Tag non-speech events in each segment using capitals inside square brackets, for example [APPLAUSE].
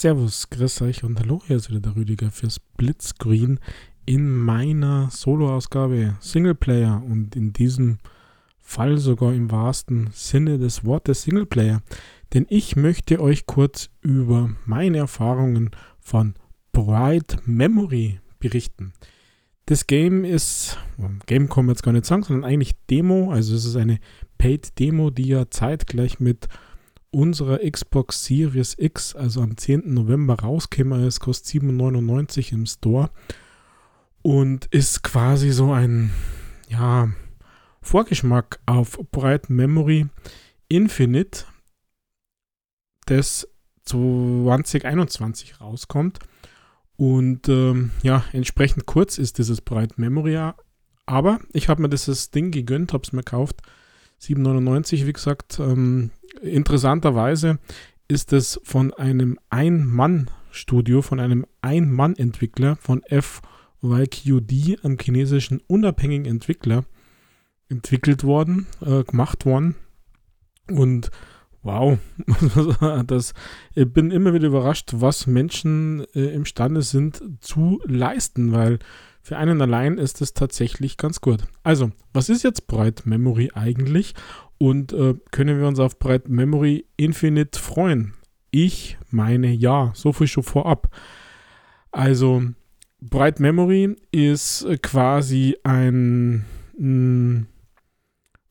Servus, grüß euch und hallo, hier ist wieder der Rüdiger fürs Blitzscreen in meiner Solo-Ausgabe Singleplayer und in diesem Fall sogar im wahrsten Sinne des Wortes Singleplayer. Denn ich möchte euch kurz über meine Erfahrungen von Bright Memory berichten. Das Game ist, Game kann man jetzt gar nicht sagen, sondern eigentlich Demo, also es ist eine Paid Demo, die ja zeitgleich mit unserer Xbox Series X, also am 10. November rauskäme. Es kostet 7,99 im Store und ist quasi so ein, ja, Vorgeschmack auf Bright Memory Infinite, das 2021 rauskommt. Und ähm, ja, entsprechend kurz ist dieses Bright Memory. Aber ich habe mir dieses Ding gegönnt, habe es mir gekauft. 7,99, wie gesagt. Ähm, interessanterweise ist es von einem Ein-Mann-Studio, von einem Ein-Mann-Entwickler, von FYQD, einem chinesischen unabhängigen Entwickler, entwickelt worden, äh, gemacht worden. Und wow, [LAUGHS] das, ich bin immer wieder überrascht, was Menschen äh, imstande sind zu leisten, weil für einen allein ist es tatsächlich ganz gut. Also, was ist jetzt Bright Memory eigentlich und äh, können wir uns auf Bright Memory Infinite freuen? Ich meine ja, so viel schon vorab. Also, Bright Memory ist äh, quasi ein mh,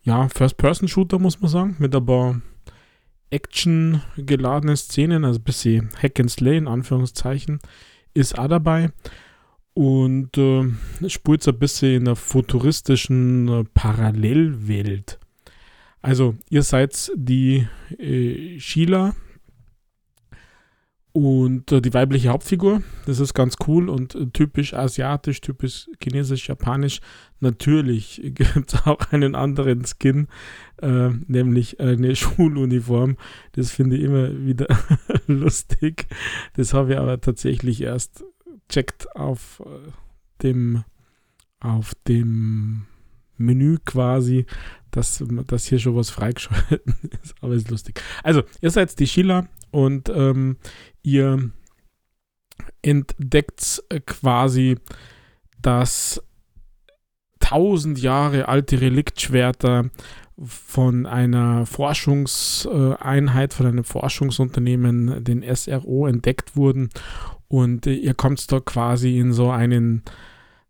ja, First-Person-Shooter, muss man sagen, mit aber Action geladene Szenen, also ein bisschen Hack and Slay in Anführungszeichen, ist auch dabei. Und äh, spult so ein bisschen in der futuristischen äh, Parallelwelt. Also, ihr seid die äh, Sheila, und äh, die weibliche Hauptfigur, das ist ganz cool und äh, typisch asiatisch, typisch chinesisch, japanisch. Natürlich [LAUGHS] gibt es auch einen anderen Skin, äh, nämlich eine [LAUGHS] Schuluniform. Das finde ich immer wieder [LAUGHS] lustig. Das habe ich aber tatsächlich erst checkt auf äh, dem, auf dem Menü quasi, dass, dass hier schon was freigeschaltet [LAUGHS] ist. Aber ist lustig. Also, ihr seid die Sheila und ähm, ihr entdeckt quasi das tausend Jahre alte Reliktschwerter von einer Forschungseinheit, von einem Forschungsunternehmen, den SRO, entdeckt wurden. Und ihr kommt da quasi in so einen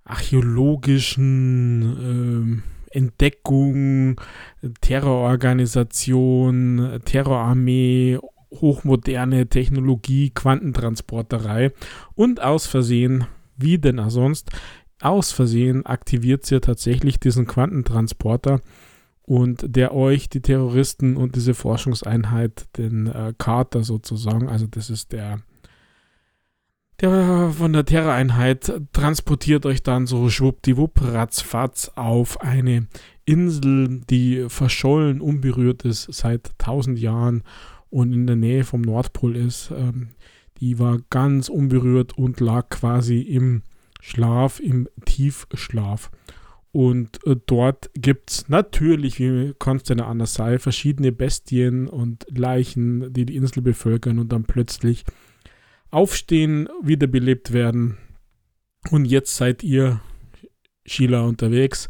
archäologischen äh, Entdeckung, Terrororganisation, Terrorarmee hochmoderne Technologie, Quantentransporterei. Und aus Versehen, wie denn auch sonst, aus Versehen aktiviert sie tatsächlich diesen Quantentransporter und der euch, die Terroristen und diese Forschungseinheit, den äh, Carter sozusagen, also das ist der, der von der Terroreinheit, transportiert euch dann so schwuppdiwupp, ratzfatz auf eine Insel, die verschollen, unberührt ist seit tausend Jahren und in der Nähe vom Nordpol ist. Ähm, die war ganz unberührt und lag quasi im Schlaf, im Tiefschlaf. Und äh, dort gibt es natürlich, wie denn anders sein, verschiedene Bestien und Leichen, die die Insel bevölkern und dann plötzlich aufstehen, wiederbelebt werden. Und jetzt seid ihr, Sheila, unterwegs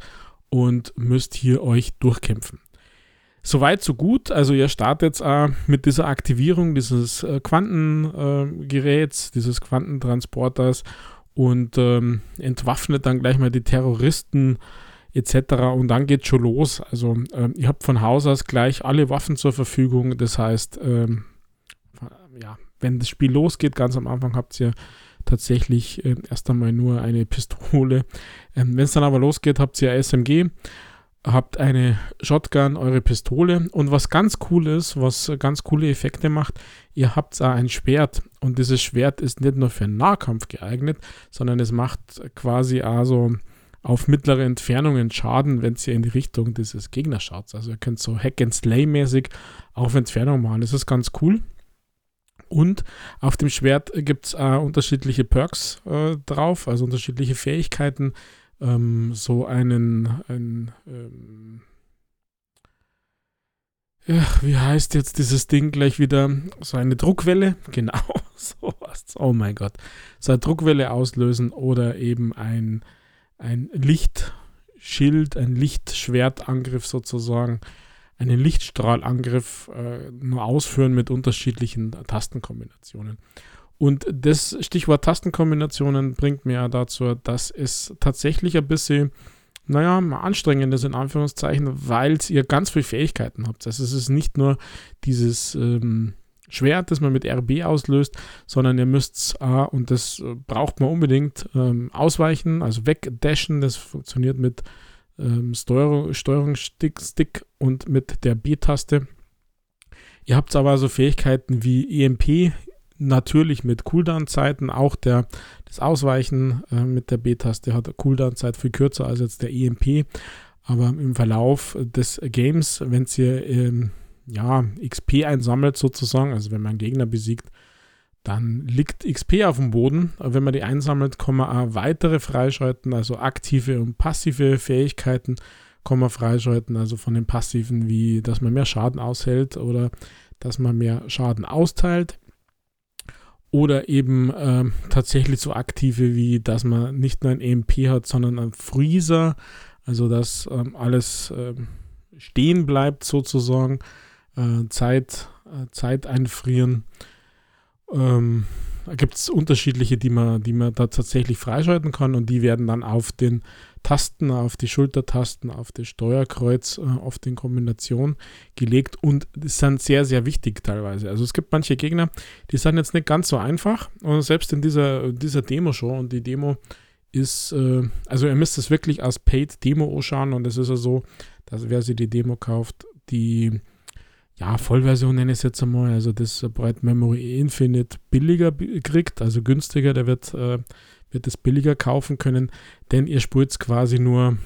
und müsst hier euch durchkämpfen. Soweit, so gut. Also ihr startet äh, mit dieser Aktivierung dieses äh, Quantengeräts, äh, dieses Quantentransporters und ähm, entwaffnet dann gleich mal die Terroristen etc. Und dann geht schon los. Also ähm, ihr habt von Haus aus gleich alle Waffen zur Verfügung. Das heißt, ähm, ja, wenn das Spiel losgeht, ganz am Anfang habt ihr tatsächlich äh, erst einmal nur eine Pistole. Ähm, wenn es dann aber losgeht, habt ihr SMG habt eine Shotgun, eure Pistole und was ganz cool ist, was ganz coole Effekte macht, ihr habt auch ein Schwert und dieses Schwert ist nicht nur für Nahkampf geeignet, sondern es macht quasi also auf mittlere Entfernungen Schaden, wenn ihr in die Richtung dieses Gegners schaut. Also ihr könnt so Hack and Slay mäßig auf Entfernung machen. Das ist ganz cool. Und auf dem Schwert gibt es äh, unterschiedliche Perks äh, drauf, also unterschiedliche Fähigkeiten, ähm, so einen, ein, ähm, ja, wie heißt jetzt dieses Ding gleich wieder? So eine Druckwelle? [LAUGHS] Genau, [LAUGHS] sowas. Oh mein Gott. So eine Druckwelle auslösen oder eben ein, ein Lichtschild, ein Lichtschwertangriff sozusagen, einen Lichtstrahlangriff äh, nur ausführen mit unterschiedlichen Tastenkombinationen. Und das Stichwort Tastenkombinationen bringt mir ja dazu, dass es tatsächlich ein bisschen naja, anstrengendes in Anführungszeichen, weil ihr ganz viele Fähigkeiten habt. Also es ist nicht nur dieses ähm, Schwert, das man mit RB auslöst, sondern ihr müsst, äh, und das braucht man unbedingt, ähm, ausweichen, also wegdashen. Das funktioniert mit ähm, Steuerung, Steuerungsstick Stick und mit der B-Taste. Ihr habt aber so Fähigkeiten wie EMP, natürlich mit Cooldown-Zeiten. Auch der, das Ausweichen äh, mit der B-Taste hat Cooldown-Zeit viel kürzer als jetzt der EMP. Aber im Verlauf des Games, wenn ihr ähm, ja, XP einsammelt sozusagen, also wenn man Gegner besiegt, dann liegt XP auf dem Boden. Wenn man die einsammelt, kann man auch weitere freischalten, also aktive und passive Fähigkeiten kann man freischalten, also von den passiven, wie dass man mehr Schaden aushält oder dass man mehr Schaden austeilt oder eben ähm, tatsächlich so aktive wie, dass man nicht nur ein EMP hat, sondern ein Freezer, also dass ähm, alles ähm, stehen bleibt sozusagen, äh, Zeit, äh, Zeit einfrieren. Ähm, gibt es unterschiedliche, die man, die man da tatsächlich freischalten kann und die werden dann auf den Tasten, auf die Schultertasten, auf das Steuerkreuz, äh, auf den Kombination gelegt und sind sehr, sehr wichtig teilweise. Also es gibt manche Gegner, die sind jetzt nicht ganz so einfach und selbst in dieser, dieser Demo-Show und die Demo ist, äh, also ihr müsst es wirklich als Paid-Demo anschauen und es ist ja so, dass wer sich die Demo kauft, die ja, Vollversion nenne ich es jetzt einmal, also das Bright Memory Infinite billiger kriegt, also günstiger, der wird äh, wird es billiger kaufen können, denn ihr spielt quasi nur,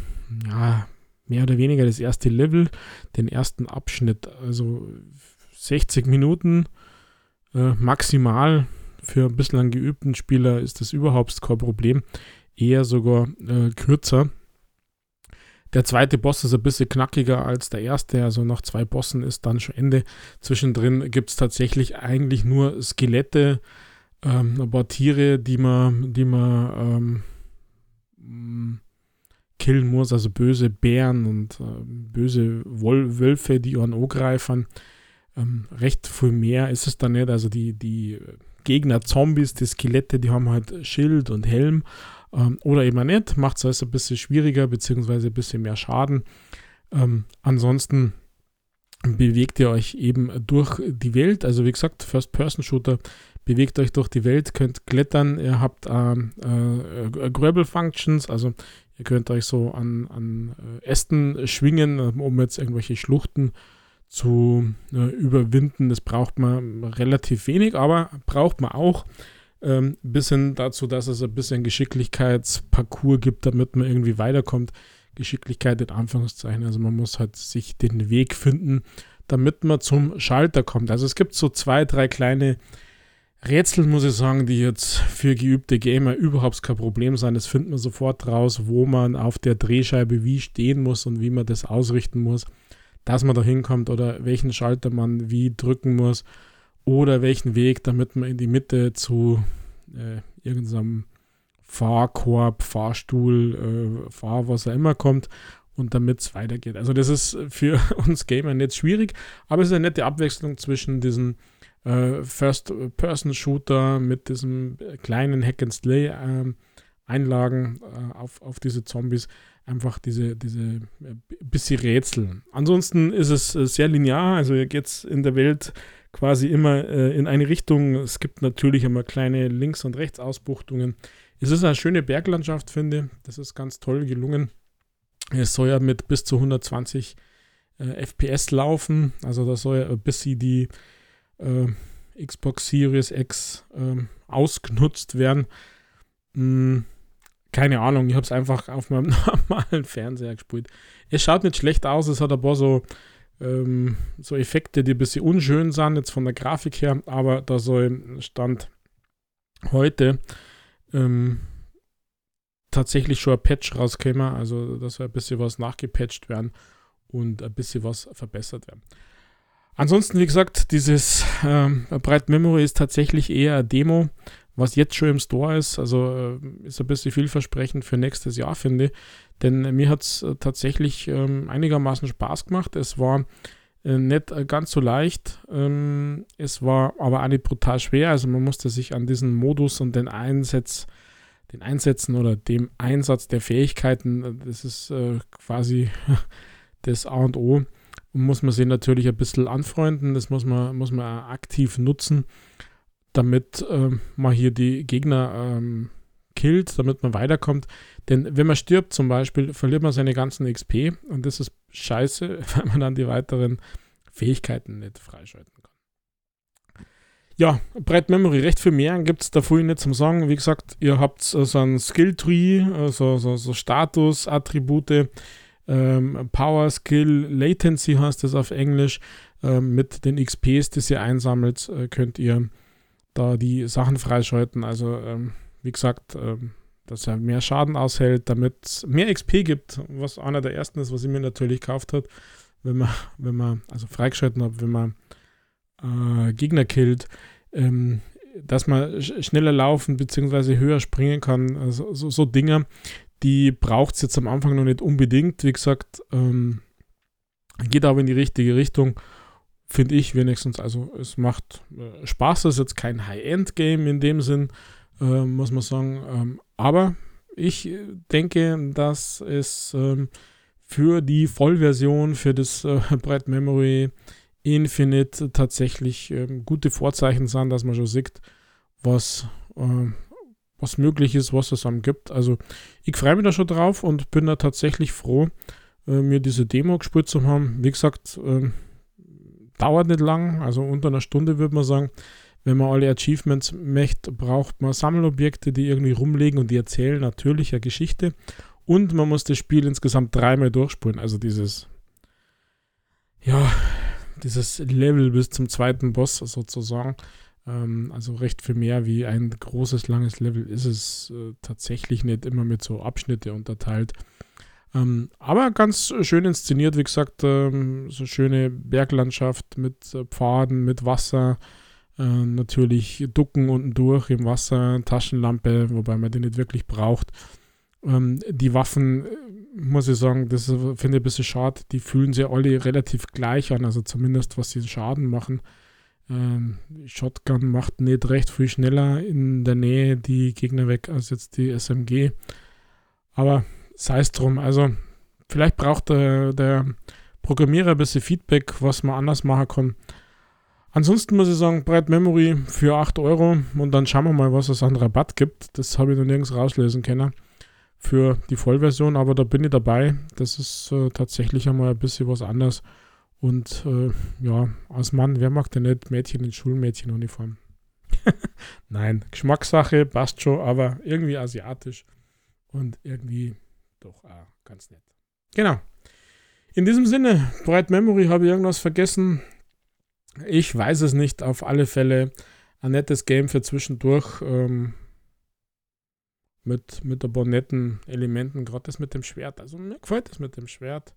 ja, mehr oder weniger das erste Level, den ersten Abschnitt, also 60 Minuten äh, maximal. Für ein bislang geübten Spieler ist das überhaupt kein Problem, eher sogar äh, kürzer. Der zweite Boss ist ein bisschen knackiger als der erste, also nach zwei Bossen ist dann schon Ende. Zwischendrin gibt es tatsächlich eigentlich nur Skelette, ähm, ein paar Tiere, die man, die man ähm, killen muss, also böse Bären und äh, böse Wol Wölfe, die an angreifen. Ähm, recht viel mehr ist es dann nicht. Also die, die Gegner, Zombies, die Skelette, die haben halt Schild und Helm ähm, oder eben nicht. Macht es also ein bisschen schwieriger, beziehungsweise ein bisschen mehr Schaden. Ähm, ansonsten bewegt ihr euch eben durch die Welt. Also wie gesagt, First-Person-Shooter bewegt euch durch die Welt, könnt klettern, ihr habt ähm, äh, Gröbel Functions, also ihr könnt euch so an, an äh, Ästen schwingen, um jetzt irgendwelche Schluchten zu äh, überwinden. Das braucht man relativ wenig, aber braucht man auch. Ähm, bis hin dazu, dass es ein bisschen Geschicklichkeitsparcours gibt, damit man irgendwie weiterkommt. Geschicklichkeit in Anführungszeichen. Also man muss halt sich den Weg finden, damit man zum Schalter kommt. Also es gibt so zwei, drei kleine Rätsel, muss ich sagen, die jetzt für geübte Gamer überhaupt kein Problem sind. Das findet man sofort raus, wo man auf der Drehscheibe wie stehen muss und wie man das ausrichten muss, dass man da hinkommt oder welchen Schalter man wie drücken muss oder welchen Weg, damit man in die Mitte zu äh, irgendeinem Fahrkorb, Fahrstuhl, äh, Fahr, was auch immer kommt und damit es weitergeht. Also das ist für [LAUGHS] uns Gamer nicht schwierig, aber es ist eine nette Abwechslung zwischen diesen äh, First-Person-Shooter mit diesem kleinen Hack-and-Slay-Einlagen ähm, äh, auf, auf diese Zombies. Einfach diese, diese äh, bisschen Rätsel. Ansonsten ist es äh, sehr linear, also hier geht in der Welt quasi immer äh, in eine Richtung. Es gibt natürlich immer kleine Links- und Rechtsausbuchtungen. Es ist eine schöne Berglandschaft, finde Das ist ganz toll gelungen. Es soll ja mit bis zu 120 äh, FPS laufen. Also da soll ja bis sie die äh, Xbox Series X äh, ausgenutzt werden. Hm, keine Ahnung, ich habe es einfach auf meinem [LAUGHS] normalen Fernseher gespielt. Es schaut nicht schlecht aus, es hat aber so, ähm, so Effekte, die ein bisschen unschön sind, jetzt von der Grafik her, aber da soll Stand heute ähm, tatsächlich schon ein Patch rauskommen, also da soll ein bisschen was nachgepatcht werden und ein bisschen was verbessert werden. Ansonsten, wie gesagt, dieses ähm, Bright Memory ist tatsächlich eher eine Demo, was jetzt schon im Store ist. Also äh, ist ein bisschen vielversprechend für nächstes Jahr, finde ich. Denn mir hat es äh, tatsächlich ähm, einigermaßen Spaß gemacht. Es war äh, nicht äh, ganz so leicht. Ähm, es war aber auch nicht brutal schwer. Also man musste sich an diesen Modus und den Einsatz, den Einsätzen oder dem Einsatz der Fähigkeiten, äh, das ist äh, quasi [LAUGHS] das A und O muss man sich natürlich ein bisschen anfreunden, das muss man, muss man aktiv nutzen, damit ähm, man hier die Gegner ähm, killt, damit man weiterkommt. Denn wenn man stirbt zum Beispiel, verliert man seine ganzen XP und das ist scheiße, [LAUGHS] weil man dann die weiteren Fähigkeiten nicht freischalten kann. Ja, Brett Memory, recht viel mehr gibt es da vorhin nicht zum Sagen. Wie gesagt, ihr habt so ein Skill-Tree, so, so, so Status-Attribute, ähm, Power, Skill, Latency heißt das auf Englisch. Ähm, mit den XPs, die ihr einsammelt, äh, könnt ihr da die Sachen freischalten. Also, ähm, wie gesagt, ähm, dass er mehr Schaden aushält, damit es mehr XP gibt, was einer der ersten ist, was ich mir natürlich gekauft habe, wenn man, wenn man, also freigeschalten hat, wenn man äh, Gegner killt, ähm, dass man sch schneller laufen bzw. höher springen kann, also so, so Dinge, die braucht es jetzt am Anfang noch nicht unbedingt. Wie gesagt, ähm, geht aber in die richtige Richtung, finde ich wenigstens. Also es macht äh, Spaß, es ist jetzt kein High-End-Game in dem Sinn, äh, muss man sagen. Ähm, aber ich denke, dass es ähm, für die Vollversion, für das äh, [LAUGHS] Brett Memory Infinite tatsächlich ähm, gute Vorzeichen sind, dass man schon sieht, was äh, was möglich ist, was es am gibt. Also ich freue mich da schon drauf und bin da tatsächlich froh, äh, mir diese Demo gespielt zu haben. Wie gesagt, äh, dauert nicht lang, also unter einer Stunde würde man sagen. Wenn man alle Achievements möchte, braucht man Sammelobjekte, die irgendwie rumliegen und die erzählen natürlich eine Geschichte. Und man muss das Spiel insgesamt dreimal durchspulen. Also dieses, ja, dieses Level bis zum zweiten Boss sozusagen. Ähm, also recht viel mehr wie ein großes, langes Level ist es äh, tatsächlich nicht immer mit so Abschnitte unterteilt. Ähm, aber ganz schön inszeniert, wie gesagt, ähm, so schöne Berglandschaft mit äh, Pfaden, mit Wasser. Äh, natürlich Ducken unten durch im Wasser, Taschenlampe, wobei man die nicht wirklich braucht. Ähm, die Waffen, äh, muss ich sagen, das finde ich ein bisschen schade, die fühlen sich alle relativ gleich an, also zumindest was sie Schaden machen. Ähm, Shotgun macht nicht recht viel schneller in der Nähe die Gegner weg als jetzt die SMG. Aber sei es drum. Also, vielleicht braucht der, der Programmierer ein bisschen Feedback, was man anders machen kann. Ansonsten muss ich sagen, Bright Memory für 8 Euro und dann schauen wir mal, was es an Rabatt gibt. Das habe ich noch nirgends rauslesen können für die Vollversion, aber da bin ich dabei. Das ist äh, tatsächlich einmal ein bisschen was anderes. Und äh, ja, als Mann, wer mag denn nicht Mädchen in Schulmädchenuniform? [LAUGHS] Nein, Geschmackssache, passt schon, aber irgendwie asiatisch und irgendwie doch ah, ganz nett. Genau. In diesem Sinne, Bright Memory, habe ich irgendwas vergessen? Ich weiß es nicht. Auf alle Fälle ein nettes Game für zwischendurch. Ähm, mit, mit ein paar netten Elementen, gerade das mit dem Schwert. Also mir gefällt das mit dem Schwert.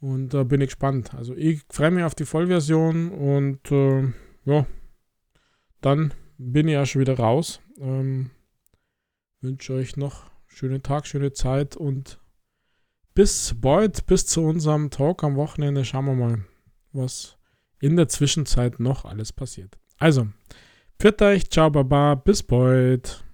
Und da äh, bin ich gespannt. Also ich freue mich auf die Vollversion und äh, ja, dann bin ich ja schon wieder raus. Ähm, wünsche euch noch schönen Tag, schöne Zeit und bis bald, bis zu unserem Talk am Wochenende. Schauen wir mal, was in der Zwischenzeit noch alles passiert. Also, pfiat euch, ciao, baba, bis bald.